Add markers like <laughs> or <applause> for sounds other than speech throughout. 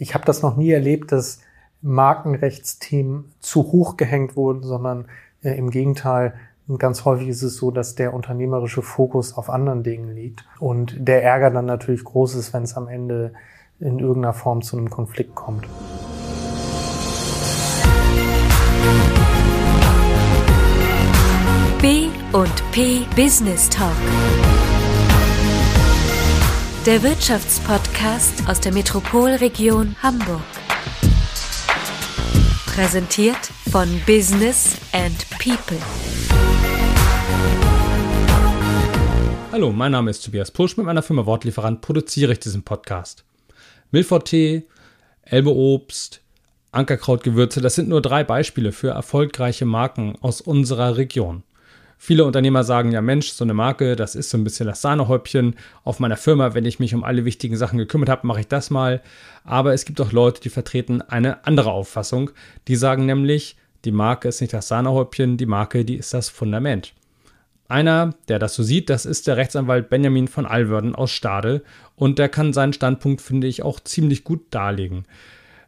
ich habe das noch nie erlebt, dass Markenrechtsthemen zu hoch gehängt wurden, sondern äh, im Gegenteil, ganz häufig ist es so, dass der unternehmerische Fokus auf anderen Dingen liegt und der Ärger dann natürlich groß ist, wenn es am Ende in irgendeiner Form zu einem Konflikt kommt. B und P Business Talk. Der Wirtschaftspodcast aus der Metropolregion Hamburg. Präsentiert von Business and People. Hallo, mein Name ist Tobias Pusch. Mit meiner Firma Wortlieferant produziere ich diesen Podcast. Milford-Tee, Elbe-Obst, Ankerkrautgewürze, das sind nur drei Beispiele für erfolgreiche Marken aus unserer Region. Viele Unternehmer sagen ja, Mensch, so eine Marke, das ist so ein bisschen das Sahnehäubchen auf meiner Firma. Wenn ich mich um alle wichtigen Sachen gekümmert habe, mache ich das mal. Aber es gibt auch Leute, die vertreten eine andere Auffassung. Die sagen nämlich, die Marke ist nicht das Sahnehäubchen, die Marke, die ist das Fundament. Einer, der das so sieht, das ist der Rechtsanwalt Benjamin von Alwörden aus Stade und der kann seinen Standpunkt, finde ich, auch ziemlich gut darlegen.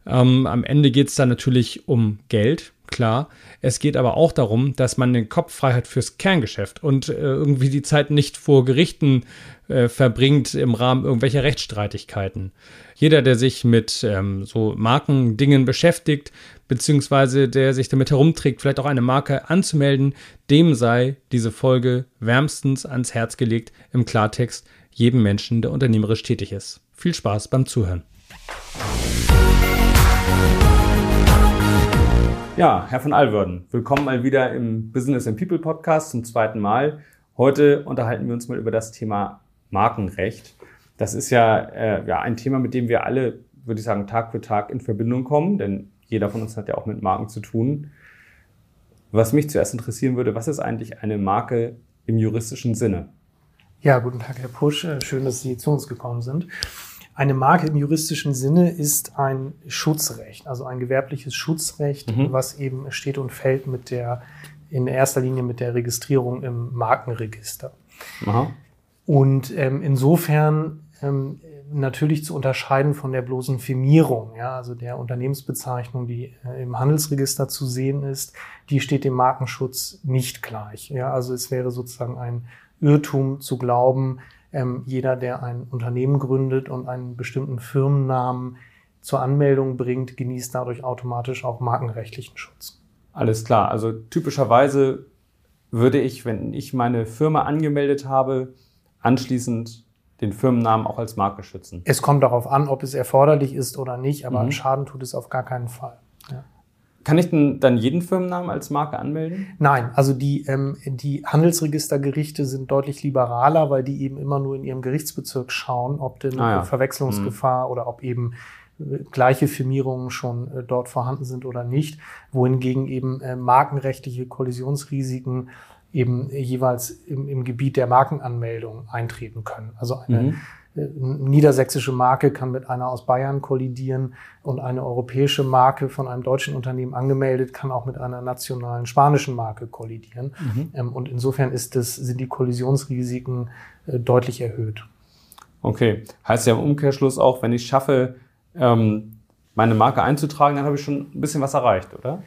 Ähm, am Ende geht es dann natürlich um Geld, klar. Es geht aber auch darum, dass man den Kopf frei hat fürs Kerngeschäft und äh, irgendwie die Zeit nicht vor Gerichten äh, verbringt im Rahmen irgendwelcher Rechtsstreitigkeiten. Jeder, der sich mit ähm, so Markendingen beschäftigt, beziehungsweise der sich damit herumträgt, vielleicht auch eine Marke anzumelden, dem sei diese Folge wärmstens ans Herz gelegt, im Klartext jedem Menschen, der unternehmerisch tätig ist. Viel Spaß beim Zuhören. Ja, Herr von Alwörden, willkommen mal wieder im Business and People Podcast zum zweiten Mal. Heute unterhalten wir uns mal über das Thema Markenrecht. Das ist ja, äh, ja ein Thema, mit dem wir alle, würde ich sagen, Tag für Tag in Verbindung kommen, denn jeder von uns hat ja auch mit Marken zu tun. Was mich zuerst interessieren würde, was ist eigentlich eine Marke im juristischen Sinne? Ja, guten Tag, Herr Pusch. Äh, schön, dass Sie zu uns gekommen sind. Eine Marke im juristischen Sinne ist ein Schutzrecht, also ein gewerbliches Schutzrecht, mhm. was eben steht und fällt mit der, in erster Linie mit der Registrierung im Markenregister. Aha. Und ähm, insofern ähm, natürlich zu unterscheiden von der bloßen Firmierung, ja, also der Unternehmensbezeichnung, die äh, im Handelsregister zu sehen ist, die steht dem Markenschutz nicht gleich. Ja, also es wäre sozusagen ein Irrtum zu glauben, ähm, jeder, der ein Unternehmen gründet und einen bestimmten Firmennamen zur Anmeldung bringt, genießt dadurch automatisch auch markenrechtlichen Schutz. Alles klar. Also typischerweise würde ich, wenn ich meine Firma angemeldet habe, anschließend den Firmennamen auch als Marke schützen. Es kommt darauf an, ob es erforderlich ist oder nicht, aber mhm. Schaden tut es auf gar keinen Fall. Kann ich denn dann jeden Firmennamen als Marke anmelden? Nein, also die, ähm, die Handelsregistergerichte sind deutlich liberaler, weil die eben immer nur in ihrem Gerichtsbezirk schauen, ob denn ah, ja. Verwechslungsgefahr mhm. oder ob eben äh, gleiche Firmierungen schon äh, dort vorhanden sind oder nicht, wohingegen eben äh, markenrechtliche Kollisionsrisiken eben jeweils im, im Gebiet der Markenanmeldung eintreten können. Also eine mhm niedersächsische Marke kann mit einer aus Bayern kollidieren und eine europäische Marke von einem deutschen Unternehmen angemeldet kann auch mit einer nationalen spanischen Marke kollidieren. Mhm. Ähm, und insofern ist das, sind die Kollisionsrisiken äh, deutlich erhöht. Okay, heißt ja im Umkehrschluss auch, wenn ich schaffe, ähm, meine Marke einzutragen, dann habe ich schon ein bisschen was erreicht, oder?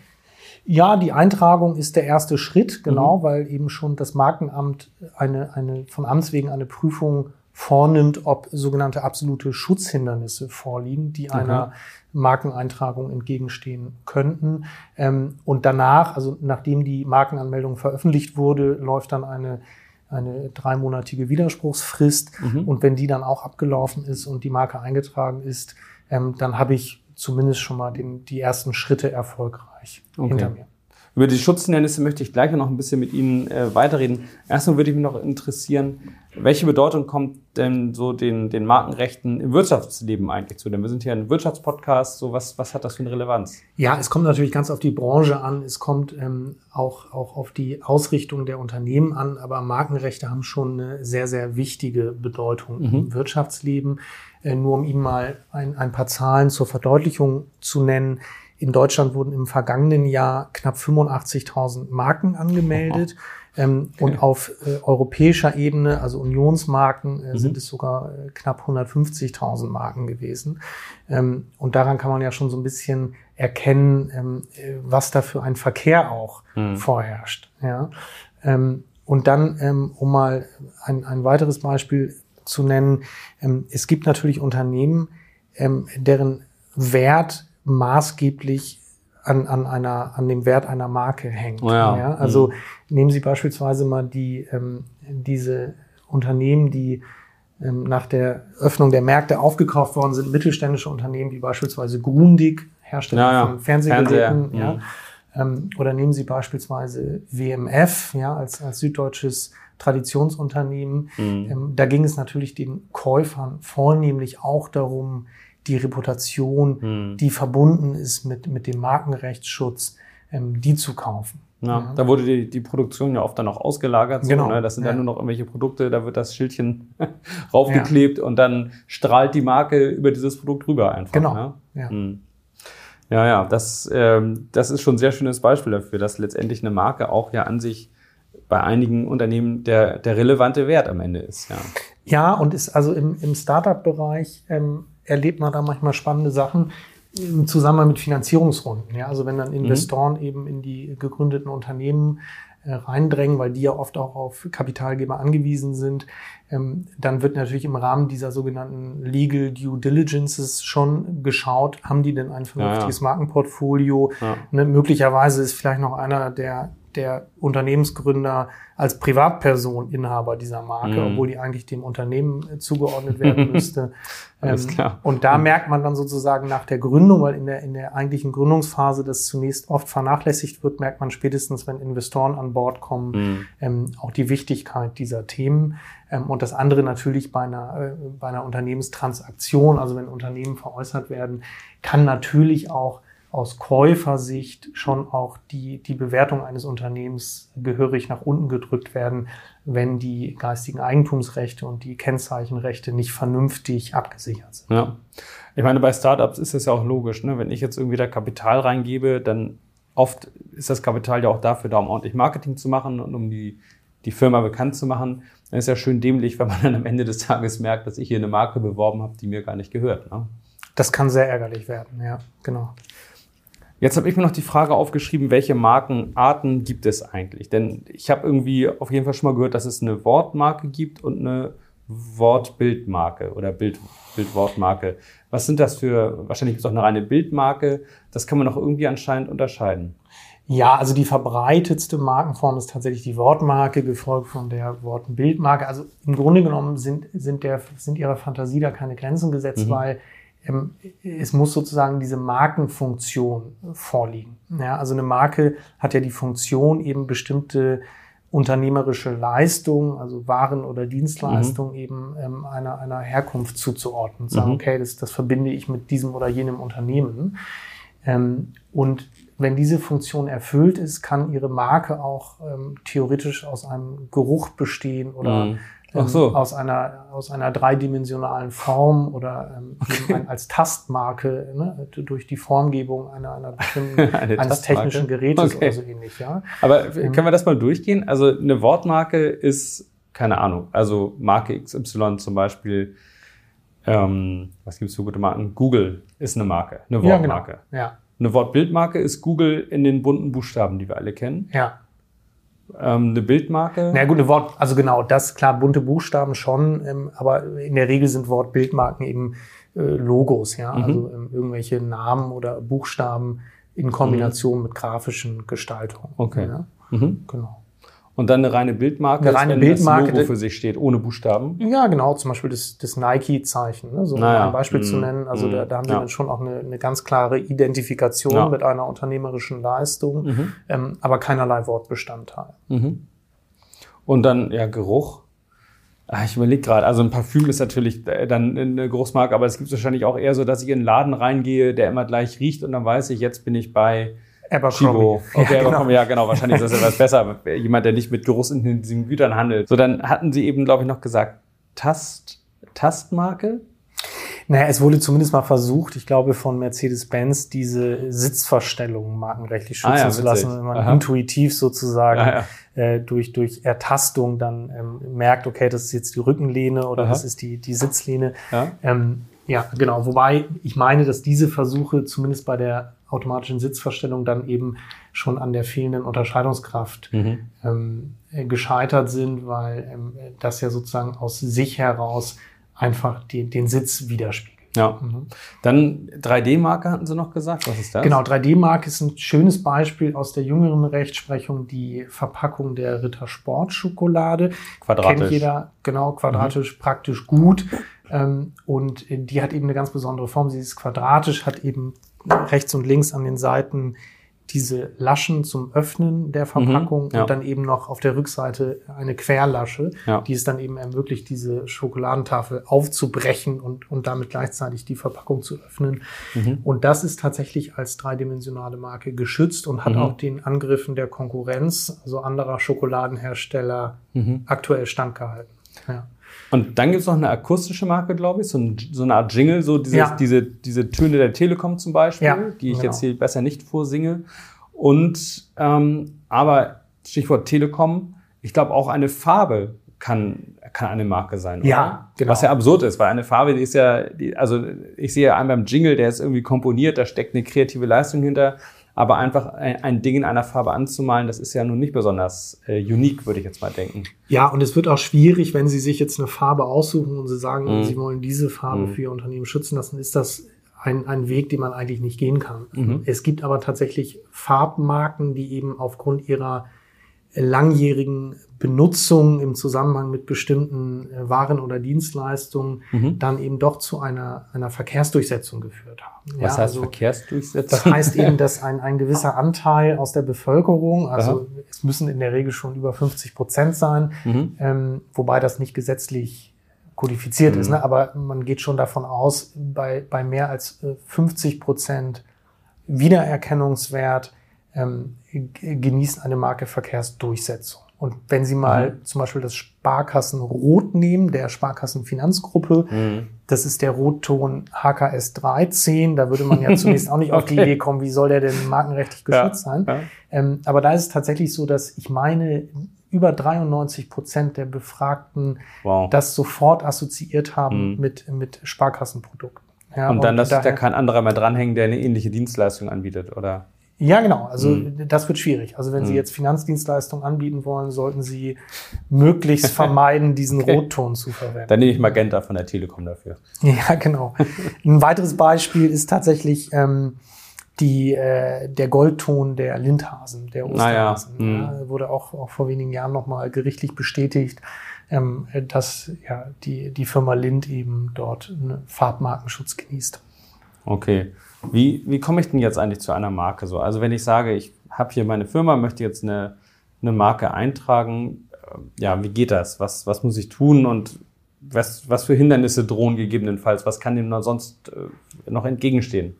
Ja, die Eintragung ist der erste Schritt, genau, mhm. weil eben schon das Markenamt eine, eine von Amts wegen eine Prüfung vornimmt, ob sogenannte absolute Schutzhindernisse vorliegen, die okay. einer Markeneintragung entgegenstehen könnten. Ähm, und danach, also nachdem die Markenanmeldung veröffentlicht wurde, läuft dann eine eine dreimonatige Widerspruchsfrist. Mhm. Und wenn die dann auch abgelaufen ist und die Marke eingetragen ist, ähm, dann habe ich zumindest schon mal den, die ersten Schritte erfolgreich okay. hinter mir. Über die Schutzhindernisse möchte ich gleich noch ein bisschen mit Ihnen äh, weiterreden. Erstmal würde ich mich noch interessieren, welche Bedeutung kommt denn so den, den Markenrechten im Wirtschaftsleben eigentlich zu? Denn wir sind hier ein Wirtschaftspodcast, so was, was hat das für eine Relevanz? Ja, es kommt natürlich ganz auf die Branche an, es kommt ähm, auch, auch auf die Ausrichtung der Unternehmen an, aber Markenrechte haben schon eine sehr, sehr wichtige Bedeutung mhm. im Wirtschaftsleben. Äh, nur um Ihnen mal ein, ein paar Zahlen zur Verdeutlichung zu nennen. In Deutschland wurden im vergangenen Jahr knapp 85.000 Marken angemeldet. Ähm, okay. Und auf äh, europäischer Ebene, also Unionsmarken, äh, mhm. sind es sogar äh, knapp 150.000 Marken gewesen. Ähm, und daran kann man ja schon so ein bisschen erkennen, ähm, äh, was da für ein Verkehr auch mhm. vorherrscht. Ja? Ähm, und dann, ähm, um mal ein, ein weiteres Beispiel zu nennen, ähm, es gibt natürlich Unternehmen, deren Wert maßgeblich an, an, einer, an dem Wert einer Marke hängt. Oh ja. ja. Also mhm. nehmen Sie beispielsweise mal die, ähm, diese Unternehmen, die ähm, nach der Öffnung der Märkte aufgekauft worden sind, mittelständische Unternehmen wie beispielsweise Grundig, Hersteller ja, ja. von Fernsehgeräten, Fernseher. ja. Mhm. Ähm, oder nehmen Sie beispielsweise WMF, ja, als, als süddeutsches Traditionsunternehmen. Mhm. Ähm, da ging es natürlich den Käufern vornehmlich auch darum, die Reputation, hm. die verbunden ist mit, mit dem Markenrechtsschutz, ähm, die zu kaufen. Ja, ja, Da wurde die, die Produktion ja oft dann auch ausgelagert. So, genau. Ne? Das sind ja. dann nur noch irgendwelche Produkte, da wird das Schildchen <laughs> raufgeklebt und dann strahlt die Marke über dieses Produkt rüber einfach. Genau. Ne? Ja. Hm. ja, ja, das, ähm, das ist schon ein sehr schönes Beispiel dafür, dass letztendlich eine Marke auch ja an sich bei einigen Unternehmen der, der relevante Wert am Ende ist. Ja, ja und ist also im, im Startup-Bereich ähm, erlebt man da manchmal spannende Sachen im Zusammenhang mit Finanzierungsrunden. Ja, also wenn dann mhm. Investoren mhm. eben in die gegründeten Unternehmen äh, reindrängen, weil die ja oft auch auf Kapitalgeber angewiesen sind, ähm, dann wird natürlich im Rahmen dieser sogenannten Legal Due Diligences schon geschaut, haben die denn ein vernünftiges ja, ja. Markenportfolio? Ja. Ne, möglicherweise ist vielleicht noch einer der der Unternehmensgründer als Privatperson Inhaber dieser Marke, mhm. obwohl die eigentlich dem Unternehmen äh, zugeordnet werden <laughs> müsste. Ähm. Und da mhm. merkt man dann sozusagen nach der Gründung, weil in der, in der eigentlichen Gründungsphase das zunächst oft vernachlässigt wird, merkt man spätestens, wenn Investoren an Bord kommen, mhm. ähm, auch die Wichtigkeit dieser Themen. Ähm, und das andere natürlich bei einer, äh, bei einer Unternehmenstransaktion, also wenn Unternehmen veräußert werden, kann natürlich auch aus Käufersicht schon auch die, die Bewertung eines Unternehmens gehörig nach unten gedrückt werden, wenn die geistigen Eigentumsrechte und die Kennzeichenrechte nicht vernünftig abgesichert sind. Ja. Ich meine, bei Startups ist es ja auch logisch, ne? wenn ich jetzt irgendwie da Kapital reingebe, dann oft ist das Kapital ja auch dafür da, um ordentlich Marketing zu machen und um die, die Firma bekannt zu machen. Dann ist ja schön dämlich, wenn man <laughs> dann am Ende des Tages merkt, dass ich hier eine Marke beworben habe, die mir gar nicht gehört. Ne? Das kann sehr ärgerlich werden, ja, genau. Jetzt habe ich mir noch die Frage aufgeschrieben, welche Markenarten gibt es eigentlich? Denn ich habe irgendwie auf jeden Fall schon mal gehört, dass es eine Wortmarke gibt und eine Wortbildmarke oder Bild, Bildwortmarke. Was sind das für, wahrscheinlich gibt es auch eine reine Bildmarke. Das kann man auch irgendwie anscheinend unterscheiden. Ja, also die verbreitetste Markenform ist tatsächlich die Wortmarke, gefolgt von der Wortbildmarke. Also im Grunde genommen sind, sind, der, sind ihrer Fantasie da keine Grenzen gesetzt, mhm. weil es muss sozusagen diese Markenfunktion vorliegen. Ja, also eine Marke hat ja die Funktion, eben bestimmte unternehmerische Leistungen, also Waren oder Dienstleistungen mhm. eben ähm, einer, einer Herkunft zuzuordnen. Sagen, mhm. okay, das, das verbinde ich mit diesem oder jenem Unternehmen. Ähm, und wenn diese Funktion erfüllt ist, kann Ihre Marke auch ähm, theoretisch aus einem Geruch bestehen oder mhm ähm, so. aus, einer, aus einer dreidimensionalen Form oder ähm, <laughs> ein, als Tastmarke ne, durch die Formgebung einer, einer bestimmten, <laughs> eine eines technischen Gerätes okay. oder so ähnlich. Ja. Aber ähm, können wir das mal durchgehen? Also eine Wortmarke ist, keine Ahnung, also Marke XY zum Beispiel, ähm, was gibt es für gute Marken? Google ist eine Marke, eine Wortmarke. Ja, genau. ja. Eine Wortbildmarke ist Google in den bunten Buchstaben, die wir alle kennen. Ja ähm, eine Bildmarke? Na gut, eine Wort, also genau, das klar, bunte Buchstaben schon, ähm, aber in der Regel sind Wort-Bildmarken eben äh, Logos, ja, mhm. also ähm, irgendwelche Namen oder Buchstaben in Kombination mhm. mit grafischen Gestaltungen. Okay. Ja? Mhm. Genau. Und dann eine reine Bildmarke, eine reine Bildmarke, das Logo für sich steht, ohne Buchstaben. Ja, genau, zum Beispiel das, das Nike-Zeichen, ne? so naja. ein Beispiel mm. zu nennen. Also mm. da, da haben wir ja. dann schon auch eine, eine ganz klare Identifikation ja. mit einer unternehmerischen Leistung, mhm. ähm, aber keinerlei Wortbestandteil. Mhm. Und dann, ja, Geruch. Ah, ich überlege gerade, also ein Parfüm ist natürlich äh, dann eine Großmarke, aber es gibt wahrscheinlich auch eher so, dass ich in einen Laden reingehe, der immer gleich riecht und dann weiß ich, jetzt bin ich bei Abercrombie. Okay, ja, Abercrombie, genau. ja genau, wahrscheinlich ist das etwas besser. Jemand, der nicht mit geruchsintensiven Gütern handelt. So, dann hatten Sie eben, glaube ich, noch gesagt, Tast, Tastmarke? Naja, es wurde zumindest mal versucht, ich glaube, von Mercedes-Benz diese Sitzverstellung markenrechtlich schützen Ah ja, zu lassen, wenn man Aha. intuitiv sozusagen Ja, Äh, durch, durch Ertastung dann ähm, merkt, okay, das ist jetzt die Rückenlehne oder Aha. das ist die, die Sitzlehne. Ja. Ähm, ja, genau. Wobei ich meine, dass diese Versuche zumindest bei der automatischen Sitzverstellung dann eben schon an der fehlenden Unterscheidungskraft Mhm. ähm, äh, gescheitert sind, weil ähm, das ja sozusagen aus sich heraus einfach die, den Sitz widerspiegelt. Ja. Mhm. Dann 3D-Marke hatten Sie noch gesagt. Was ist das? Genau, 3D-Mark ist ein schönes Beispiel aus der jüngeren Rechtsprechung, die Verpackung der Ritter Sportschokolade. Quadratisch. Kennt jeder, genau, quadratisch, praktisch gut. Ähm, und die hat eben eine ganz besondere Form. Sie ist quadratisch, hat eben rechts und links an den Seiten diese Laschen zum Öffnen der Verpackung Mhm, ja. und dann eben noch auf der Rückseite eine Querlasche, Ja. die es dann eben ermöglicht, diese Schokoladentafel aufzubrechen und, und damit gleichzeitig die Verpackung zu öffnen. Mhm. Und das ist tatsächlich als dreidimensionale Marke geschützt und hat Mhm. auch den Angriffen der Konkurrenz, also anderer Schokoladenhersteller, Mhm. aktuell standgehalten. Ja. Und dann gibt es noch eine akustische Marke, glaube ich, so, ein, so eine Art Jingle, so dieses, Ja. diese, diese Töne der Telekom zum Beispiel, Ja, die ich genau. jetzt hier besser nicht vorsinge. Und ähm, aber Stichwort Telekom, ich glaube auch eine Farbe kann, kann eine Marke sein. Oder? Ja, genau. Was ja absurd ist, weil eine Farbe, die ist ja, die, also ich sehe einen beim Jingle, der ist irgendwie komponiert, da steckt eine kreative Leistung hinter. Aber einfach ein, ein Ding in einer Farbe anzumalen, das ist ja nun nicht besonders äh, unique, würde ich jetzt mal denken. ja, und es wird auch schwierig, wenn Sie sich jetzt eine Farbe aussuchen und Sie sagen, Mhm. Sie wollen diese Farbe Mhm. für Ihr Unternehmen schützen lassen, ist das ein, ein Weg, den man eigentlich nicht gehen kann. Mhm. Es gibt aber tatsächlich Farbmarken, die eben aufgrund ihrer langjährigen Benutzung im Zusammenhang mit bestimmten äh, Waren oder Dienstleistungen Mhm. dann eben doch zu einer, einer Verkehrsdurchsetzung geführt haben. Was Ja, heißt also, Verkehrsdurchsetzung? Das heißt eben, dass ein, ein gewisser Anteil aus der Bevölkerung, also es müssen in der Regel schon über 50 Prozent sein, Mhm. ähm, wobei das nicht gesetzlich kodifiziert ist, Mhm. ne? aber man geht schon davon aus, bei, bei mehr als äh, 50 Prozent Wiedererkennungswert ähm, genießt eine Marke Verkehrsdurchsetzung. Und wenn Sie mal Mhm. zum Beispiel das Sparkassenrot nehmen, der Sparkassenfinanzgruppe, Mhm. das ist der Rotton HKS 13. Da würde man ja <laughs> zunächst auch nicht auf die Okay. Idee kommen, wie soll der denn markenrechtlich geschützt sein. Ja. Ähm, aber da ist es tatsächlich so, dass ich meine, über 93 Prozent der Befragten Wow. das sofort assoziiert haben Mhm. mit, mit Sparkassenprodukten. Ja, und dann lässt sich da kein anderer mehr dranhängen, der eine ähnliche Dienstleistung anbietet, oder? Ja, genau. Also Mhm. das wird schwierig. Also wenn Sie Mhm. jetzt Finanzdienstleistungen anbieten wollen, sollten Sie möglichst <laughs> vermeiden, diesen Okay. Rotton zu verwenden. Dann nehme ich Magenta von der Telekom dafür. <laughs> Ja, genau. Ein weiteres Beispiel ist tatsächlich ähm, die, äh, der Goldton der Lindhasen, der Naja, Osterhasen. hm. Ja, wurde auch, auch vor wenigen Jahren nochmal gerichtlich bestätigt, ähm, dass ja, die, die Firma Lind eben dort einen Farbmarkenschutz genießt. Okay. Wie, wie komme ich denn jetzt eigentlich zu einer Marke so? Also wenn ich sage, ich habe hier meine Firma, möchte jetzt eine, eine Marke eintragen, äh, ja, wie geht das? Was, was muss ich tun und was, was für Hindernisse drohen gegebenenfalls? Was kann dem noch sonst äh, noch entgegenstehen?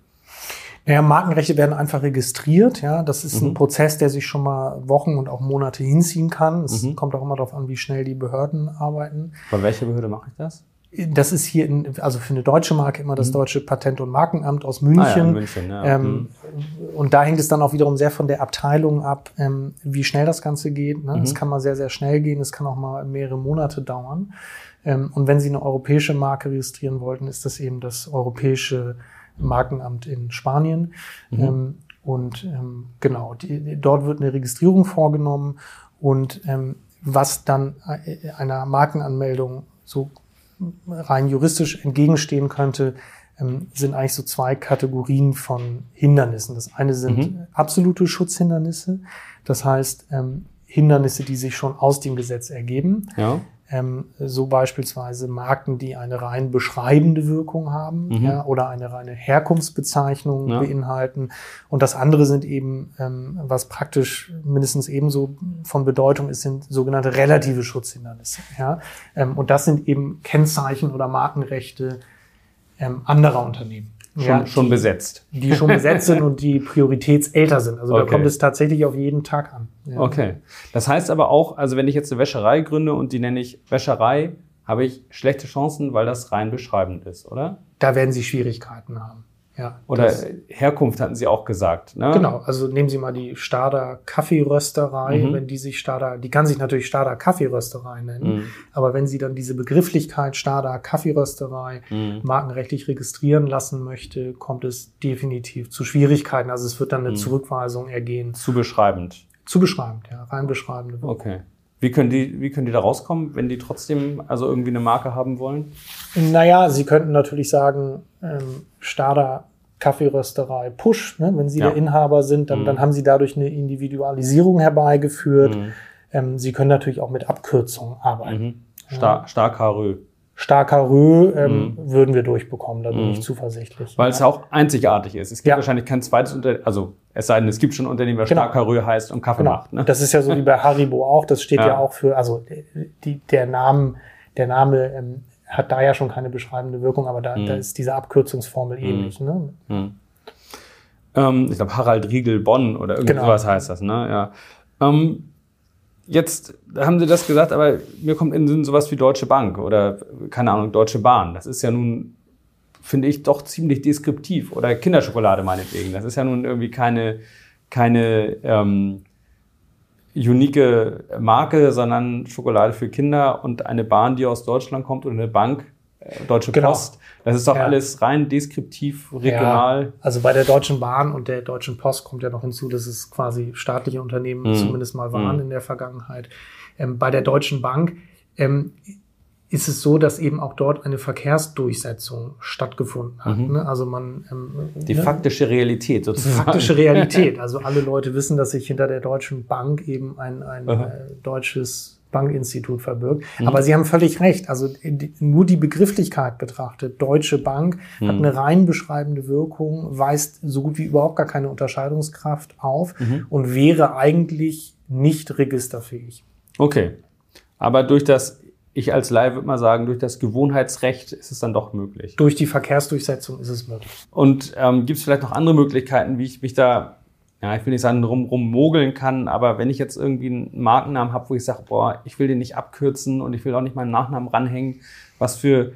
Naja, Markenrechte werden einfach registriert. Ja, das ist Mhm. ein Prozess, der sich schon mal Wochen und auch Monate hinziehen kann. Es Mhm. kommt auch immer darauf an, wie schnell die Behörden arbeiten. Bei welcher Behörde mache ich das? Das ist hier, in, also für eine deutsche Marke immer das Mhm. deutsche Patent- und Markenamt aus Ah ja, München. München, ja. Ähm, und da hängt es dann auch wiederum sehr von der Abteilung ab, ähm, wie schnell das Ganze geht. Ne? Mhm. Es kann mal sehr, sehr schnell gehen, es kann auch mal mehrere Monate dauern. Ähm, und wenn Sie eine europäische Marke registrieren wollten, ist das eben das europäische Markenamt in Spanien. Mhm. Ähm, und ähm, genau, die, dort wird eine Registrierung vorgenommen und ähm, was dann äh, einer Markenanmeldung so rein juristisch entgegenstehen könnte, ähm, sind eigentlich so zwei Kategorien von Hindernissen. Das eine sind Mhm. absolute Schutzhindernisse, das heißt ähm, Hindernisse, die sich schon aus dem Gesetz ergeben. Ja. Ähm, so beispielsweise Marken, die eine rein beschreibende Wirkung haben Mhm. ja, oder eine reine Herkunftsbezeichnung Ja. beinhalten. Und das andere sind eben, ähm, was praktisch mindestens ebenso von Bedeutung ist, sind sogenannte relative Schutzhindernisse. Ja? Ähm, und das sind eben Kennzeichen oder Markenrechte ähm, anderer Unternehmen. Schon, ja, schon die, besetzt. die schon besetzt sind und die prioritätsälter sind. Also da Okay. kommt es tatsächlich auf jeden Tag an. Ja. Okay. Das heißt aber auch, also wenn ich jetzt eine Wäscherei gründe und die nenne ich Wäscherei, habe ich schlechte Chancen, weil das rein beschreibend ist, oder? da werden Sie Schwierigkeiten haben. Ja, Oder Herkunft hatten Sie auch gesagt. Ne? Genau, also nehmen Sie mal die Stader Kaffeerösterei, mhm. wenn die sich Stader, die kann sich natürlich Stader Kaffeerösterei nennen, mhm. aber wenn sie dann diese Begrifflichkeit Stader Kaffeerösterei mhm. markenrechtlich registrieren lassen möchte, kommt es definitiv zu Schwierigkeiten. Also es wird dann eine mhm. Zurückweisung ergehen. Zu beschreibend. Zu beschreibend, ja, rein beschreibende. Okay. Wie können, die, wie können die da rauskommen, wenn die trotzdem also irgendwie eine Marke haben wollen? Naja, sie könnten natürlich sagen, ähm, Stader Kaffeerösterei Push, ne? wenn sie ja. der Inhaber sind, dann, mhm. dann haben sie dadurch eine Individualisierung herbeigeführt. Mhm. Ähm, sie können natürlich auch mit Abkürzungen arbeiten. Mhm. Star ja. Starkarö. Starkarö ähm, mhm. würden wir durchbekommen, da bin ich mhm. zuversichtlich. Weil ja. es auch einzigartig ist. Es gibt wahrscheinlich kein zweites Unternehmen, also es sei denn, es gibt schon Unternehmen, das genau. Starkarö heißt und Kaffee genau. macht. Ne? Das ist ja so wie bei <laughs> Haribo auch, das steht ja, auch für, also die, der Name, der Name ähm, hat da ja schon keine beschreibende Wirkung, aber da, mhm. da ist diese Abkürzungsformel mhm. ähnlich. Ne? Mhm. Ähm, ich glaube, Harald Riegel Bonn oder irgendwas genau. heißt das. Ne? Ja. Ähm, jetzt haben Sie das gesagt, aber mir kommt in den Sinn sowas wie Deutsche Bank oder, keine Ahnung, Deutsche Bahn. Das ist ja nun, finde ich, doch ziemlich deskriptiv. Oder Kinderschokolade meinetwegen. Das ist ja nun irgendwie keine, keine ähm, unique Marke, sondern Schokolade für Kinder und eine Bahn, die aus Deutschland kommt und eine Bank, Deutsche genau. Post. Das ist doch ja. alles rein deskriptiv, regional. Ja, also bei der Deutschen Bahn und der Deutschen Post kommt ja noch hinzu, dass es quasi staatliche Unternehmen mhm. zumindest mal waren mhm. in der Vergangenheit. Ähm, bei der Deutschen Bank ähm, ist es so, dass eben auch dort eine Verkehrsdurchsetzung stattgefunden hat. Mhm. Ne? Also man ähm, die ne? faktische Realität sozusagen. Die faktische <laughs> Realität. Also alle Leute wissen, dass sich hinter der Deutschen Bank eben ein, ein äh, deutsches Bankinstitut verbirgt. Mhm. Aber Sie haben völlig recht. Also die, nur die Begrifflichkeit betrachtet, Deutsche Bank mhm. hat eine rein beschreibende Wirkung, weist so gut wie überhaupt gar keine Unterscheidungskraft auf mhm. und wäre eigentlich nicht registerfähig. Okay. Aber durch das ich als Laie würde mal sagen, durch das Gewohnheitsrecht ist es dann doch möglich. Durch die Verkehrsdurchsetzung ist es möglich. Und ähm, gibt es vielleicht noch andere Möglichkeiten, wie ich mich da, ja, ich will nicht sagen, rum, rummogeln kann, aber wenn ich jetzt irgendwie einen Markennamen habe, wo ich sage, boah, ich will den nicht abkürzen und ich will auch nicht meinen Nachnamen ranhängen, was für,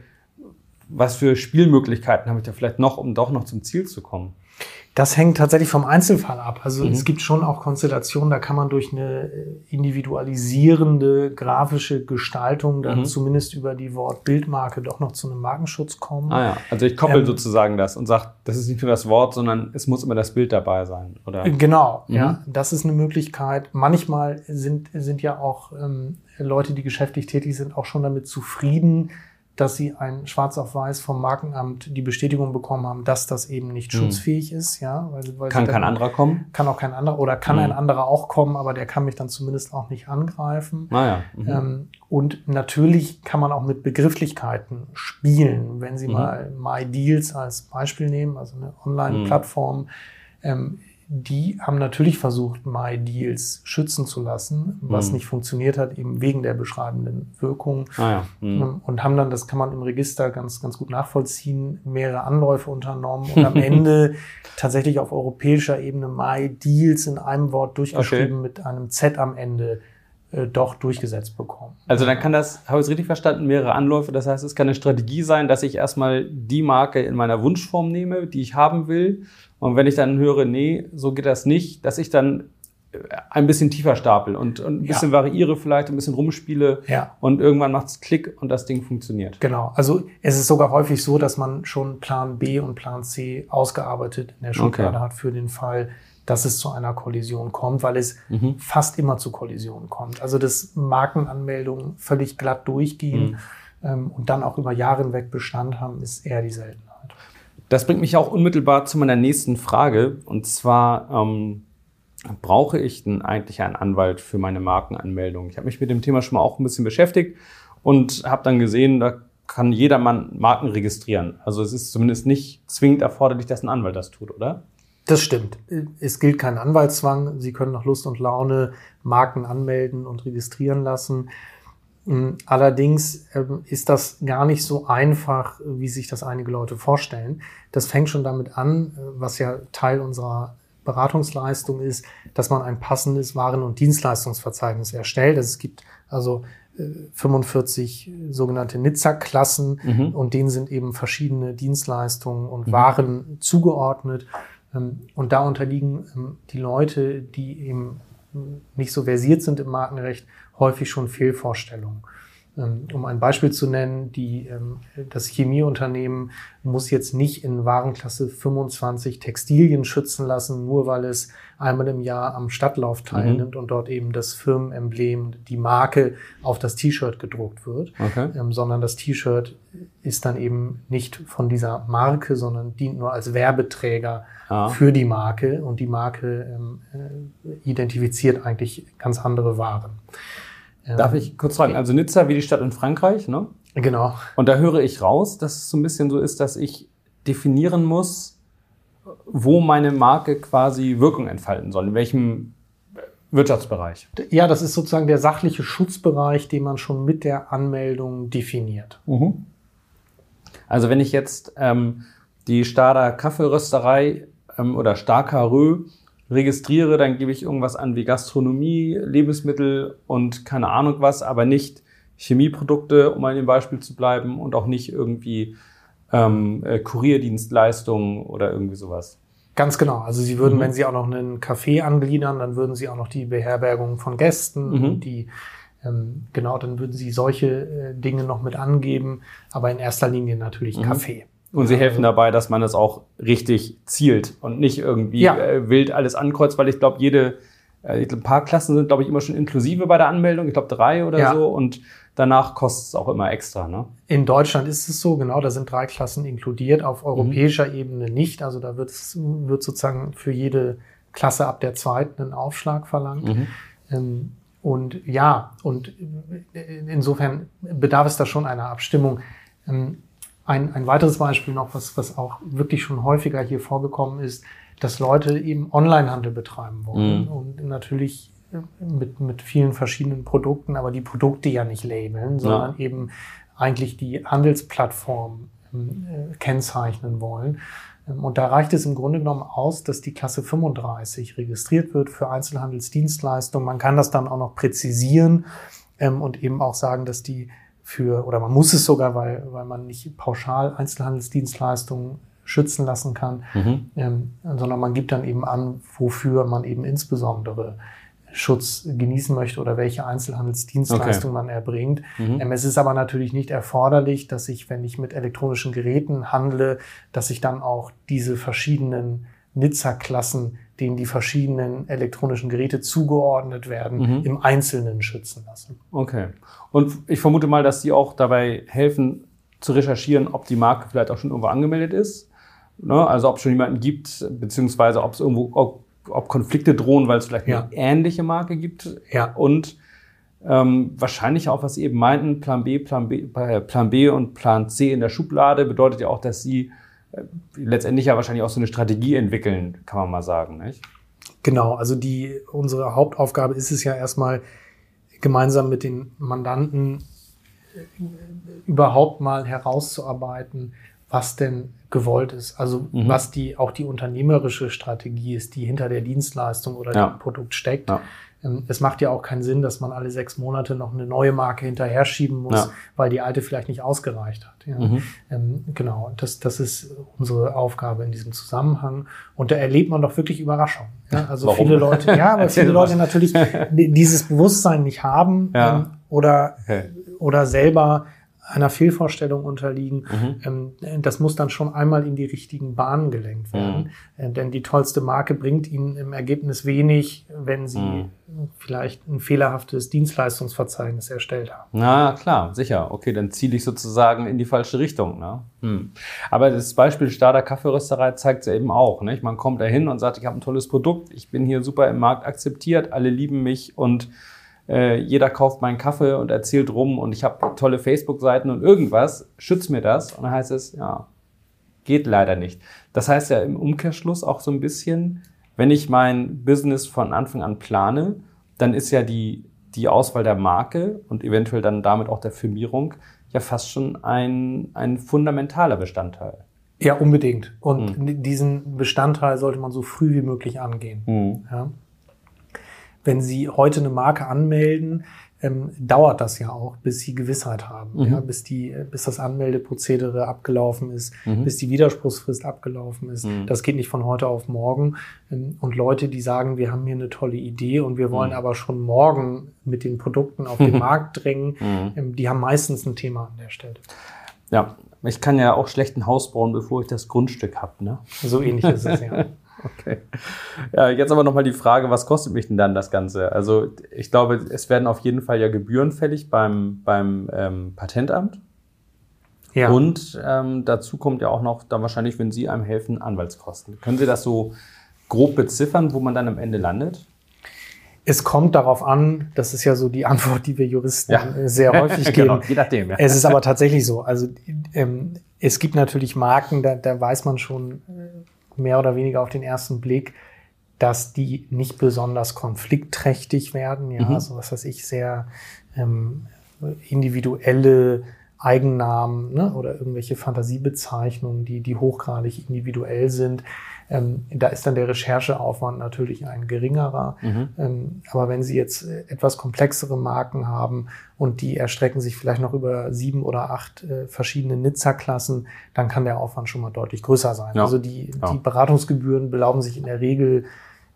was für Spielmöglichkeiten habe ich da vielleicht noch, um doch noch zum Ziel zu kommen? Das hängt tatsächlich vom Einzelfall ab. Also mhm. es gibt schon auch Konstellationen, da kann man durch eine äh, individualisierende grafische Gestaltung dann mhm. zumindest über die Wort-Bildmarke doch noch zu einem Markenschutz kommen. Ah ja, also ich koppel ähm, sozusagen das und sage, das ist nicht nur das Wort, sondern es muss immer das Bild dabei sein, oder? Genau, mhm. ja, das ist eine Möglichkeit. Manchmal sind, sind ja auch ähm, Leute, die geschäftlich tätig sind, auch schon damit zufrieden, dass sie ein Schwarz auf Weiß vom Markenamt die Bestätigung bekommen haben, dass das eben nicht mhm. schutzfähig ist. Ja, weil, weil kann kein anderer kommen? Kann auch kein anderer oder kann mhm. ein anderer auch kommen, aber der kann mich dann zumindest auch nicht angreifen. Ah, ja. Mhm. Ähm, und natürlich kann man auch mit Begrifflichkeiten spielen. Wenn Sie mhm. mal MyDeals als Beispiel nehmen, also eine Online-Plattform, ähm, die haben natürlich versucht, MyDeals schützen zu lassen, was mhm. nicht funktioniert hat, eben wegen der beschreibenden Wirkung. Ah ja. mhm. Und haben dann, das kann man im Register ganz, ganz gut nachvollziehen, mehrere Anläufe unternommen und am <laughs> Ende tatsächlich auf europäischer Ebene MyDeals in einem Wort durchgeschrieben okay. mit einem Z am Ende äh, doch durchgesetzt bekommen. Also dann kann das, habe ich es richtig verstanden, mehrere Anläufe. Das heißt, es kann eine Strategie sein, dass ich erstmal die Marke in meiner Wunschform nehme, die ich haben will und wenn ich dann höre, nee, so geht das nicht, dass ich dann äh, ein bisschen tiefer stapel und, und ein bisschen ja. variiere vielleicht, ein bisschen rumspiele ja. und irgendwann macht es Klick und das Ding funktioniert. Genau. Also es ist sogar häufig so, dass man schon Plan B und Plan C ausgearbeitet in der Schublade okay. hat für den Fall, dass es zu einer Kollision kommt, weil es mhm. fast immer zu Kollisionen kommt. Also dass Markenanmeldungen völlig glatt durchgehen mhm. ähm, und dann auch über Jahre hinweg Bestand haben, ist eher die Seltenheit. Das bringt mich auch unmittelbar zu meiner nächsten Frage. Und zwar, ähm, brauche ich denn eigentlich einen Anwalt für meine Markenanmeldung? Ich habe mich mit dem Thema schon mal auch ein bisschen beschäftigt und habe dann gesehen, da kann jedermann Marken registrieren. Also es ist zumindest nicht zwingend erforderlich, dass ein Anwalt das tut, oder? Das stimmt. Es gilt kein Anwaltszwang. Sie können nach Lust und Laune Marken anmelden und registrieren lassen. Mm, allerdings ähm, ist das gar nicht so einfach, wie sich das einige Leute vorstellen. Das fängt schon damit an, äh, was ja Teil unserer Beratungsleistung ist, dass man ein passendes Waren- und Dienstleistungsverzeichnis erstellt. Es gibt also 45 sogenannte Nizza-Klassen Mhm. und denen sind eben verschiedene Dienstleistungen und Waren zugeordnet. Ähm, Und da unterliegen ähm, die Leute, die eben nicht so versiert sind im Markenrecht, häufig schon Fehlvorstellungen. Ähm, Um ein Beispiel zu nennen, die, ähm, das Chemieunternehmen muss jetzt nicht in Warenklasse 25 Textilien schützen lassen, nur weil es einmal im Jahr am Stadtlauf teilnimmt und dort eben das Firmenemblem, die Marke auf das T-Shirt gedruckt wird, Okay. ähm, sondern das T-Shirt ist dann eben nicht von dieser Marke, sondern dient nur als Werbeträger Ah. für die Marke und die Marke ähm, äh, identifiziert eigentlich ganz andere Waren. Darf ich kurz fragen? Also Nizza wie die Stadt in Frankreich, ne? Genau. Und da höre ich raus, dass es so ein bisschen so ist, dass ich definieren muss, wo meine Marke quasi Wirkung entfalten soll, in welchem Wirtschaftsbereich. Ja, das ist sozusagen der sachliche Schutzbereich, den man schon mit der Anmeldung definiert. Also wenn ich jetzt ähm, die Stader Kaffeerösterei ähm, oder Starker Rö registriere, dann gebe ich irgendwas an wie Gastronomie, Lebensmittel und keine Ahnung was, aber nicht Chemieprodukte, um an dem Beispiel zu bleiben, und auch nicht irgendwie ähm, äh, Kurierdienstleistungen oder irgendwie sowas. Ganz genau. Also Sie würden, Mhm. wenn Sie auch noch einen Café angliedern, dann würden Sie auch noch die Beherbergung von Gästen Mhm. und die ähm, genau, dann würden Sie solche äh, Dinge noch mit angeben, aber in erster Linie natürlich Mhm. Kaffee. Und sie helfen dabei, dass man das auch richtig zielt und nicht irgendwie Ja. äh, wild alles ankreuzt, weil ich glaube, jede, äh, ich glaub, ein paar Klassen sind, glaube ich, immer schon inklusive bei der Anmeldung. Ich glaube, drei oder Ja. so. Und danach kostet es auch immer extra, ne? In Deutschland ist es so, genau, da sind drei Klassen inkludiert, auf europäischer Ebene nicht. Also da wird, es, wird sozusagen für jede Klasse ab der zweiten ein Aufschlag verlangt. Mhm. Ähm, und ja, und äh, insofern bedarf es da schon einer Abstimmung. Ähm, ein, ein weiteres Beispiel noch, was, was auch wirklich schon häufiger hier vorgekommen ist, dass Leute eben Onlinehandel betreiben wollen Mhm. und natürlich äh, mit, mit vielen verschiedenen Produkten, aber die Produkte ja nicht labeln, sondern eben eigentlich die Handelsplattform ähm, äh, kennzeichnen wollen. Ähm, Und da reicht es im Grunde genommen aus, dass die Klasse 35 registriert wird für Einzelhandelsdienstleistungen. Man kann das dann auch noch präzisieren ähm, und eben auch sagen, dass die für, oder man muss es sogar, weil, weil man nicht pauschal Einzelhandelsdienstleistungen schützen lassen kann, Mhm. ähm, sondern man gibt dann eben an, wofür man eben insbesondere Schutz genießen möchte oder welche Einzelhandelsdienstleistung man erbringt. Mhm. Ähm, es ist aber natürlich nicht erforderlich, dass ich, wenn ich mit elektronischen Geräten handle, dass ich dann auch diese verschiedenen Nizza-Klassen, denen die verschiedenen elektronischen Geräte zugeordnet werden, Mhm. im Einzelnen schützen lasse. Okay. Und ich vermute mal, dass die auch dabei helfen, zu recherchieren, ob die Marke vielleicht auch schon irgendwo angemeldet ist. Ne? Also ob es schon jemanden gibt, beziehungsweise ob es irgendwo, ob, ob Konflikte drohen, weil es vielleicht Ja. eine ähnliche Marke gibt. Ja. Und ähm, wahrscheinlich auch, was Sie eben meinten, Plan B, Plan B, äh, Plan B und Plan C in der Schublade bedeutet ja auch, dass Sie letztendlich ja wahrscheinlich auch so eine Strategie entwickeln, kann man mal sagen, nicht? Genau, also die, unsere Hauptaufgabe ist es ja erstmal, gemeinsam mit den Mandanten äh, überhaupt mal herauszuarbeiten, was denn gewollt ist. Also Mhm. was die auch die unternehmerische Strategie ist, die hinter der Dienstleistung oder Ja. dem Produkt steckt. Ja. Ähm, Es macht ja auch keinen Sinn, dass man alle sechs Monate noch eine neue Marke hinterher schieben muss, Ja. weil die alte vielleicht nicht ausgereicht hat. Ja. Mhm. Ähm, genau, das, das ist unsere Aufgabe in diesem Zusammenhang. Und da erlebt man doch wirklich Überraschungen. Ja, also Warum? viele Leute, ja, weil viele. Leute natürlich <laughs> dieses Bewusstsein nicht haben ähm, oder, Okay. oder selber einer Fehlvorstellung unterliegen. Mhm. Ähm, das muss dann schon einmal in die richtigen Bahnen gelenkt werden. Äh, denn die tollste Marke bringt Ihnen im Ergebnis wenig, wenn Sie Mhm. vielleicht ein fehlerhaftes Dienstleistungsverzeichnis erstellt haben. Na klar, sicher. Okay, dann ziele ich sozusagen in die falsche Richtung. Ne? Hm. Aber das Beispiel Stader Kaffeerösterei zeigt es ja eben auch. Nicht? Man kommt da hin und sagt, ich habe ein tolles Produkt, ich bin hier super im Markt akzeptiert, alle lieben mich und äh, jeder kauft meinen Kaffee und erzählt rum und ich habe tolle Facebook-Seiten und irgendwas, schützt mir das. Und dann heißt es, ja, geht leider nicht. Das heißt ja im Umkehrschluss auch so ein bisschen, wenn ich mein Business von Anfang an plane, dann ist ja die, die Auswahl der Marke und eventuell dann damit auch der Firmierung ja fast schon ein, ein fundamentaler Bestandteil. Ja, unbedingt. Und Hm. diesen Bestandteil sollte man so früh wie möglich angehen. Ja. Wenn Sie heute eine Marke anmelden, ähm, dauert das ja auch, bis sie Gewissheit haben, mhm. ja, bis die, bis das Anmeldeprozedere abgelaufen ist, mhm. bis die Widerspruchsfrist abgelaufen ist. Mhm. Das geht nicht von heute auf morgen. Ähm, und Leute, die sagen, wir haben hier eine tolle Idee und wir wollen mhm. aber schon morgen mit den Produkten auf den <laughs> Markt drängen, mhm. ähm, die haben meistens ein Thema an der Stelle. Ja, ich kann ja auch schlecht ein Haus bauen, bevor ich das Grundstück habe. Ne? So ähnlich ist es, ja. <laughs> Okay. Ja, jetzt aber nochmal die Frage, was kostet mich denn dann das Ganze? Also ich glaube, es werden auf jeden Fall ja Gebühren fällig beim, beim ähm, Patentamt. Ja. Und ähm, dazu kommt ja auch noch dann wahrscheinlich, wenn Sie einem helfen, Anwaltskosten. Können Sie das so grob beziffern, wo man dann am Ende landet? Es kommt darauf an, das ist ja so die Antwort, die wir Juristen ja. Äh, sehr häufig <laughs> geben. genau, je nachdem. Ja. Es ist aber tatsächlich so. Also ähm, es gibt natürlich Marken, da, da weiß man schon äh, mehr oder weniger auf den ersten Blick, dass die nicht besonders konfliktträchtig werden. Ja, mhm. also was weiß ich, sehr ähm, individuelle Eigennamen ne, oder irgendwelche Fantasiebezeichnungen, die, die hochgradig individuell sind. Ähm, da ist dann der Rechercheaufwand natürlich ein geringerer. Mhm. Ähm, aber wenn Sie jetzt äh, etwas komplexere Marken haben und die erstrecken sich vielleicht noch über sieben oder acht äh, verschiedene Nizza-Klassen, dann kann der Aufwand schon mal deutlich größer sein. Ja. Also die, ja. die Beratungsgebühren belaufen sich in der Regel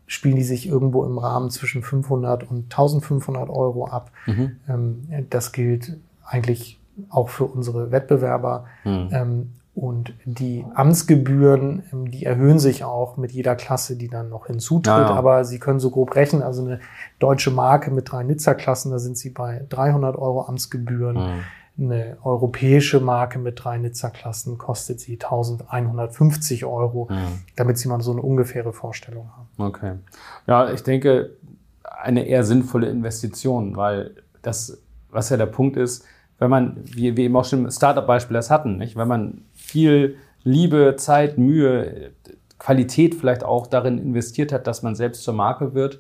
spielen die sich irgendwo im Rahmen zwischen 500 und 1500 Euro ab. Mhm. Ähm, das gilt eigentlich auch für unsere Wettbewerber. Mhm. Ähm, und die Amtsgebühren, ähm, die erhöhen sich auch mit jeder Klasse, die dann noch hinzutritt. Ja, ja. Aber Sie können so grob rechnen, also eine deutsche Marke mit drei Nizza-Klassen, da sind Sie bei 300 Euro Amtsgebühren. Mhm. Eine europäische Marke mit drei Nizza-Klassen kostet sie 1150 Euro, mhm. damit Sie mal so eine ungefähre Vorstellung haben. Okay. Ja, ich denke, eine eher sinnvolle Investition, weil das, was ja der Punkt ist, wenn man, wie wir eben auch schon im Startup-Beispiel das hatten, nicht? wenn man viel Liebe, Zeit, Mühe, Qualität vielleicht auch darin investiert hat, dass man selbst zur Marke wird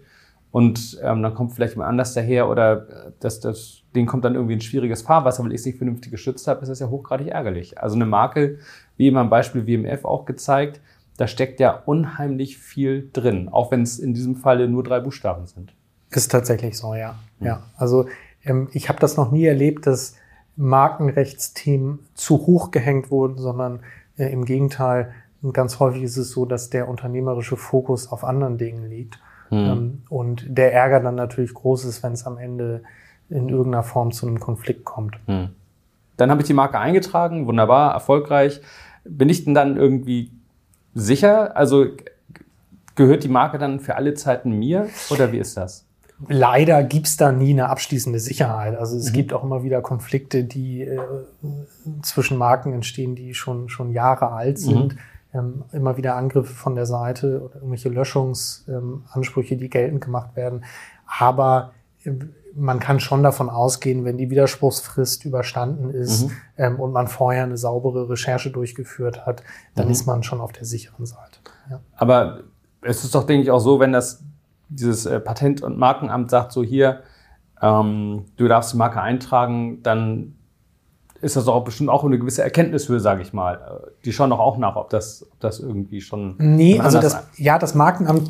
und ähm, dann kommt vielleicht jemand anders daher oder äh, das, das Ding kommt dann irgendwie ein schwieriges Fahrwasser, weil ich es nicht vernünftig geschützt habe, ist das ja hochgradig ärgerlich. Also eine Marke, wie eben am Beispiel WMF auch gezeigt, da steckt ja unheimlich viel drin, auch wenn es in diesem Falle nur drei Buchstaben sind. Ist tatsächlich so, ja. Ja, also ähm, ich habe das noch nie erlebt, dass Markenrechtsthemen zu hoch gehängt wurden, sondern äh, im Gegenteil, ganz häufig ist es so, dass der unternehmerische Fokus auf anderen Dingen liegt. Mhm. Ähm, und der Ärger dann natürlich groß ist, wenn es am Ende in irgendeiner Form zu einem Konflikt kommt. Mhm. Dann habe ich die Marke eingetragen, wunderbar, erfolgreich. Bin ich denn dann irgendwie sicher? Also gehört die Marke dann für alle Zeiten mir oder wie ist das? Leider gibt's da nie eine abschließende Sicherheit. Also es mhm. gibt auch immer wieder Konflikte, die äh, zwischen Marken entstehen, die schon, schon Jahre alt mhm. sind. Mhm. Ähm, immer wieder Angriffe von der Seite oder irgendwelche Löschungsansprüche, ähm, die geltend gemacht werden. Aber äh, man kann schon davon ausgehen, wenn die Widerspruchsfrist überstanden ist mhm. ähm, und man vorher eine saubere Recherche durchgeführt hat, dann mhm. ist man schon auf der sicheren Seite. Ja. Aber es ist doch, denke ich, auch so, wenn das dieses äh, Patent- und Markenamt sagt so hier, ähm, du darfst die Marke eintragen, dann ist das auch bestimmt auch eine gewisse Erkenntnishöhe, sage ich mal. Die schauen doch auch nach, ob das, ob das irgendwie schon. Nee, also das, ja, das Markenamt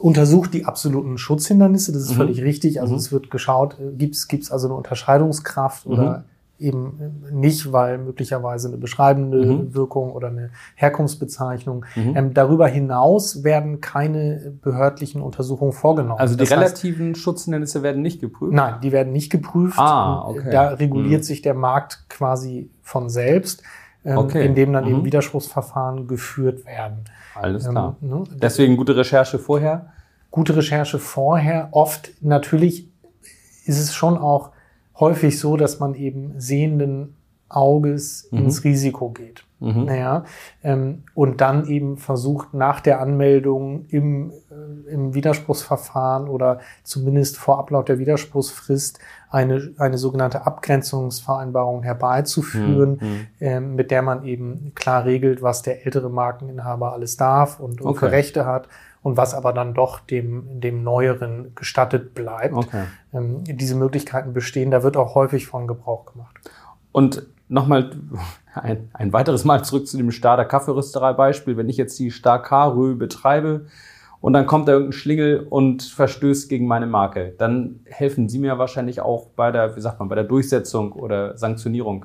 untersucht die absoluten Schutzhindernisse, das ist mhm. völlig richtig. Also mhm. es wird geschaut, äh, gibt es also eine Unterscheidungskraft mhm. oder eben nicht, weil möglicherweise eine beschreibende mhm. Wirkung oder eine Herkunftsbezeichnung. Mhm. Ähm, darüber hinaus werden keine behördlichen Untersuchungen vorgenommen. Also die das relativen heißt, Schutznennisse werden nicht geprüft? Nein, die werden nicht geprüft. Ah, okay. Da reguliert mhm. sich der Markt quasi von selbst, ähm, okay. indem dann eben mhm. Widerspruchsverfahren geführt werden. Alles klar. Ähm, ne? Deswegen gute Recherche vorher? Gute Recherche vorher. Oft natürlich ist es schon auch häufig so, dass man eben sehenden Auges mhm. ins Risiko geht. Mhm. Naja, ähm, und dann eben versucht, nach der Anmeldung im, äh, im Widerspruchsverfahren oder zumindest vor Ablauf der Widerspruchsfrist eine, eine sogenannte Abgrenzungsvereinbarung herbeizuführen, mhm. mhm. ähm, mit der man eben klar regelt, was der ältere Markeninhaber alles darf und, und okay. für Rechte hat und was aber dann doch dem, dem Neueren gestattet bleibt. Okay. Ähm, diese Möglichkeiten bestehen, da wird auch häufig von Gebrauch gemacht. Und nochmal <laughs> ein, ein weiteres Mal zurück zu dem Stader Kaffeerösterei-Beispiel. Wenn ich jetzt die Star Karö betreibe und dann kommt da irgendein Schlingel und verstößt gegen meine Marke. Dann helfen Sie mir wahrscheinlich auch bei der, wie sagt man, bei der Durchsetzung oder Sanktionierung.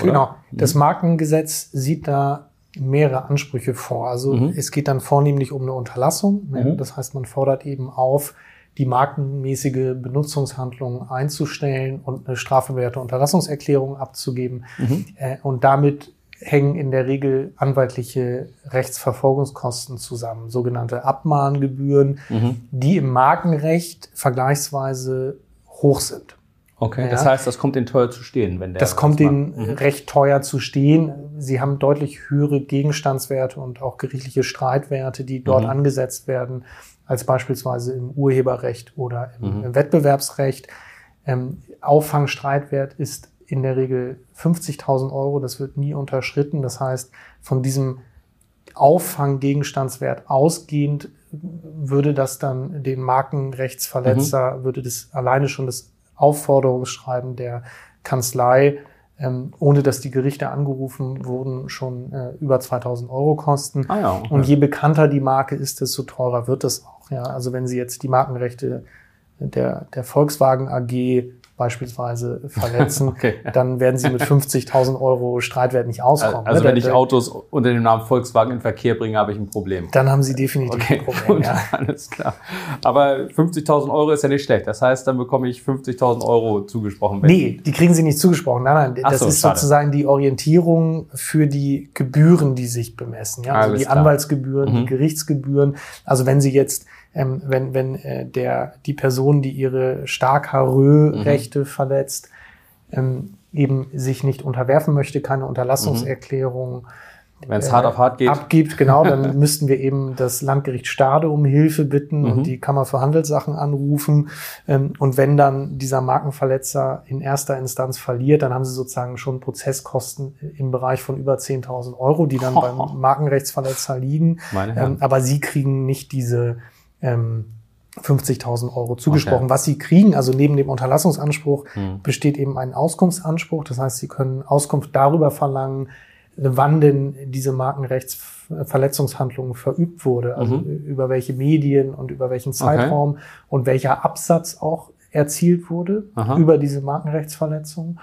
Oder? Genau. Mhm. Das Markengesetz sieht da mehrere Ansprüche vor. Also mhm. es geht dann vornehmlich um eine Unterlassung. Ne? Mhm. Das heißt, man fordert eben auf, die markenmäßige Benutzungshandlung einzustellen und eine strafbewährte Unterlassungserklärung abzugeben. Mhm. Äh, und damit hängen in der Regel anwaltliche Rechtsverfolgungskosten zusammen, sogenannte Abmahngebühren, mhm. die im Markenrecht vergleichsweise hoch sind. Okay, ja. das heißt, das kommt Ihnen teuer zu stehen, wenn der. Das kommt Ihnen mhm. recht teuer zu stehen. Sie haben deutlich höhere Gegenstandswerte und auch gerichtliche Streitwerte, die dort mhm. angesetzt werden, als beispielsweise im Urheberrecht oder im, mhm. Wettbewerbsrecht. Ähm, Auffangstreitwert ist in der Regel 50.000 Euro. Das wird nie unterschritten. Das heißt, von diesem Auffanggegenstandswert ausgehend würde das dann den Markenrechtsverletzer, mhm. würde das alleine schon das Aufforderungsschreiben der Kanzlei, ähm, ohne dass die Gerichte angerufen wurden, schon äh, über 2000 Euro kosten. Ah ja, okay. Und je bekannter die Marke ist, desto teurer wird es auch. Ja, also wenn Sie jetzt die Markenrechte der, der Volkswagen AG beispielsweise <laughs> verletzen, okay. dann werden sie mit <laughs> 50.000 Euro Streitwert nicht auskommen. Also ne? wenn ich Autos unter dem Namen Volkswagen in Verkehr bringe, habe ich ein Problem. Dann haben sie definitiv okay. ein Problem. <laughs> Ja. Alles klar. Aber 50.000 Euro ist ja nicht schlecht. Das heißt, dann bekomme ich 50.000 Euro zugesprochen. Nee, die kriegen sie nicht zugesprochen. Nein, nein, das so, ist schade. sozusagen die Orientierung für die Gebühren, die sich bemessen. Ja? Also Alles die klar. Anwaltsgebühren, mhm. die Gerichtsgebühren. Also wenn sie jetzt ähm, wenn, wenn äh, der, die Person, die ihre stark Harö-Rechte mhm. verletzt, ähm, eben sich nicht unterwerfen möchte, keine Unterlassungserklärung mhm. wenn es hart auf hart geht. abgibt, genau, dann <laughs> müssten wir eben das Landgericht Stade um Hilfe bitten mhm. und die Kammer für Handelssachen anrufen. Ähm, und wenn dann dieser Markenverletzer in erster Instanz verliert, dann haben sie sozusagen schon Prozesskosten im Bereich von über 10.000 Euro, die dann oh. <laughs> beim Markenrechtsverletzer liegen. Ähm, aber sie kriegen nicht diese ähm, 50.000 Euro zugesprochen. Okay. Was sie kriegen, also neben dem Unterlassungsanspruch, hm. besteht eben ein Auskunftsanspruch. Das heißt, sie können Auskunft darüber verlangen, wann denn diese Markenrechtsverletzungshandlung verübt wurde, also mhm. über welche Medien und über welchen Zeitraum okay. und welcher Absatz auch erzielt wurde Aha. über diese Markenrechtsverletzung.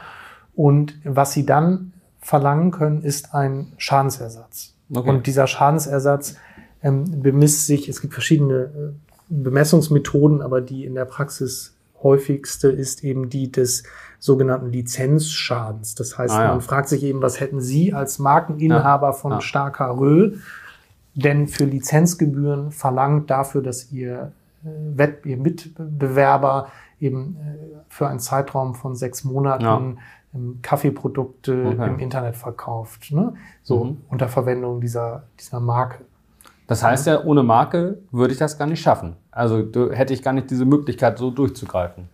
Und was sie dann verlangen können, ist ein Schadensersatz. Okay. Und dieser Schadensersatz ähm, bemisst sich, es gibt verschiedene äh, Bemessungsmethoden, aber die in der Praxis häufigste ist eben die des sogenannten Lizenzschadens. Das heißt, ah, ja. man fragt sich eben, was hätten Sie als Markeninhaber ja. von ja. Starker Röhl denn für Lizenzgebühren verlangt dafür, dass Ihr, äh, Wett, Ihr Mitbewerber eben äh, für einen Zeitraum von sechs Monaten. Ähm, Kaffeeprodukte okay. im Internet verkauft, ne? so mhm. unter Verwendung dieser, dieser Marke. Das heißt ja, ohne Marke würde ich das gar nicht schaffen. Also hätte ich gar nicht diese Möglichkeit, so durchzugreifen.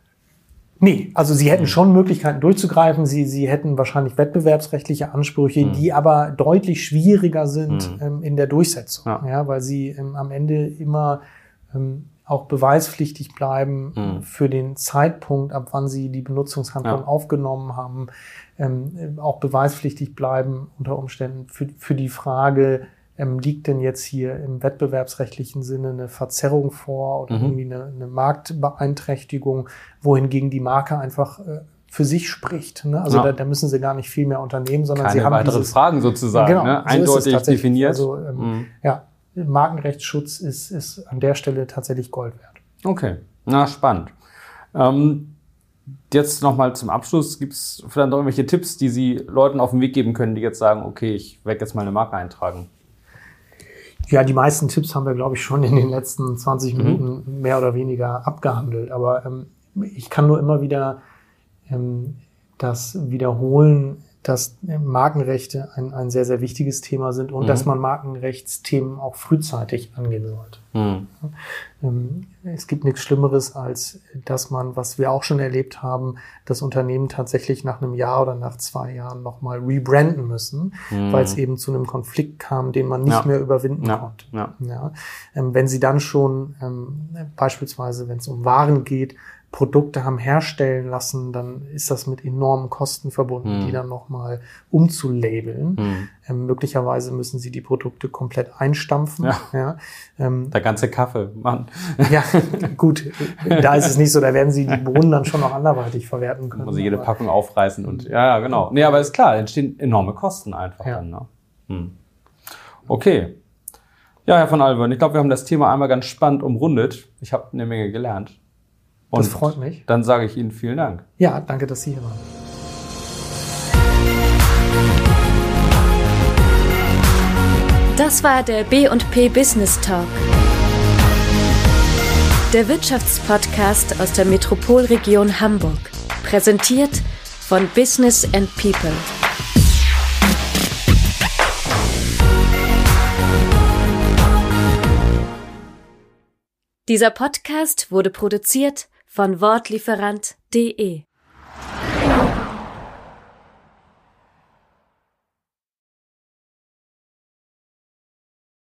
Nee, also sie hätten schon Möglichkeiten durchzugreifen. Sie, sie hätten wahrscheinlich wettbewerbsrechtliche Ansprüche, mhm. die aber deutlich schwieriger sind mhm. ähm, in der Durchsetzung. Ja. ja weil sie ähm, am Ende immer ähm, auch beweispflichtig bleiben mhm. für den Zeitpunkt, ab wann sie die Benutzungshandlung ja. aufgenommen haben. Ähm, auch beweispflichtig bleiben unter Umständen für, für die Frage, ähm, liegt denn jetzt hier im wettbewerbsrechtlichen Sinne eine Verzerrung vor oder mhm. irgendwie eine, eine, Marktbeeinträchtigung, wohingegen die Marke einfach äh, für sich spricht. Ne? Also ja. da, da, müssen sie gar nicht viel mehr unternehmen, sondern Keine sie haben weitere dieses, Fragen sozusagen, genau, ne? eindeutig so definiert. Also ähm, mhm. ja, Markenrechtsschutz ist, ist an der Stelle tatsächlich Gold wert. Okay, na spannend. Ähm, jetzt nochmal zum Abschluss. Gibt es vielleicht noch irgendwelche Tipps, die Sie Leuten auf den Weg geben können, die jetzt sagen, okay, ich werde jetzt mal eine Marke eintragen? Ja, die meisten Tipps haben wir, glaube ich, schon in den letzten 20 mhm. Minuten mehr oder weniger abgehandelt. Aber ähm, ich kann nur immer wieder ähm, das wiederholen, dass Markenrechte ein, ein sehr, sehr wichtiges Thema sind und mhm. dass man Markenrechtsthemen auch frühzeitig angehen sollte. Mhm. Ähm, es gibt nichts Schlimmeres, als dass man, was wir auch schon erlebt haben, das Unternehmen tatsächlich nach einem Jahr oder nach zwei Jahren nochmal rebranden müssen, mhm. weil es eben zu einem Konflikt kam, den man nicht ja. mehr überwinden ja. konnte. Ja. Ja. Ähm, wenn Sie dann schon ähm, beispielsweise, wenn es um Waren geht, Produkte haben herstellen lassen, dann ist das mit enormen Kosten verbunden, Hm. die dann nochmal umzulabeln. Hm. Ähm, möglicherweise müssen sie die Produkte komplett einstampfen. Ja. Ja, ähm, Der ganze Kaffee, Mann. ja <laughs> gut, da ist es nicht so, da werden sie die Bohnen dann schon noch anderweitig verwerten können. Muss ich jede aber- Packung aufreißen und ja, ja, genau. Nee, aber ist klar, entstehen enorme Kosten einfach Ja. dann. Ne? Hm. Okay. Ja, Herr von Alburn, ich glaube, wir haben das Thema einmal ganz spannend umrundet. Ich habe eine Menge gelernt. Und Das freut mich. Dann sage ich Ihnen vielen Dank. Ja, danke, dass Sie hier waren. Das war der B&P Business Talk. Der Wirtschaftspodcast aus der Metropolregion Hamburg. Präsentiert von Business and People. Dieser Podcast wurde produziert von Wortlieferant.de.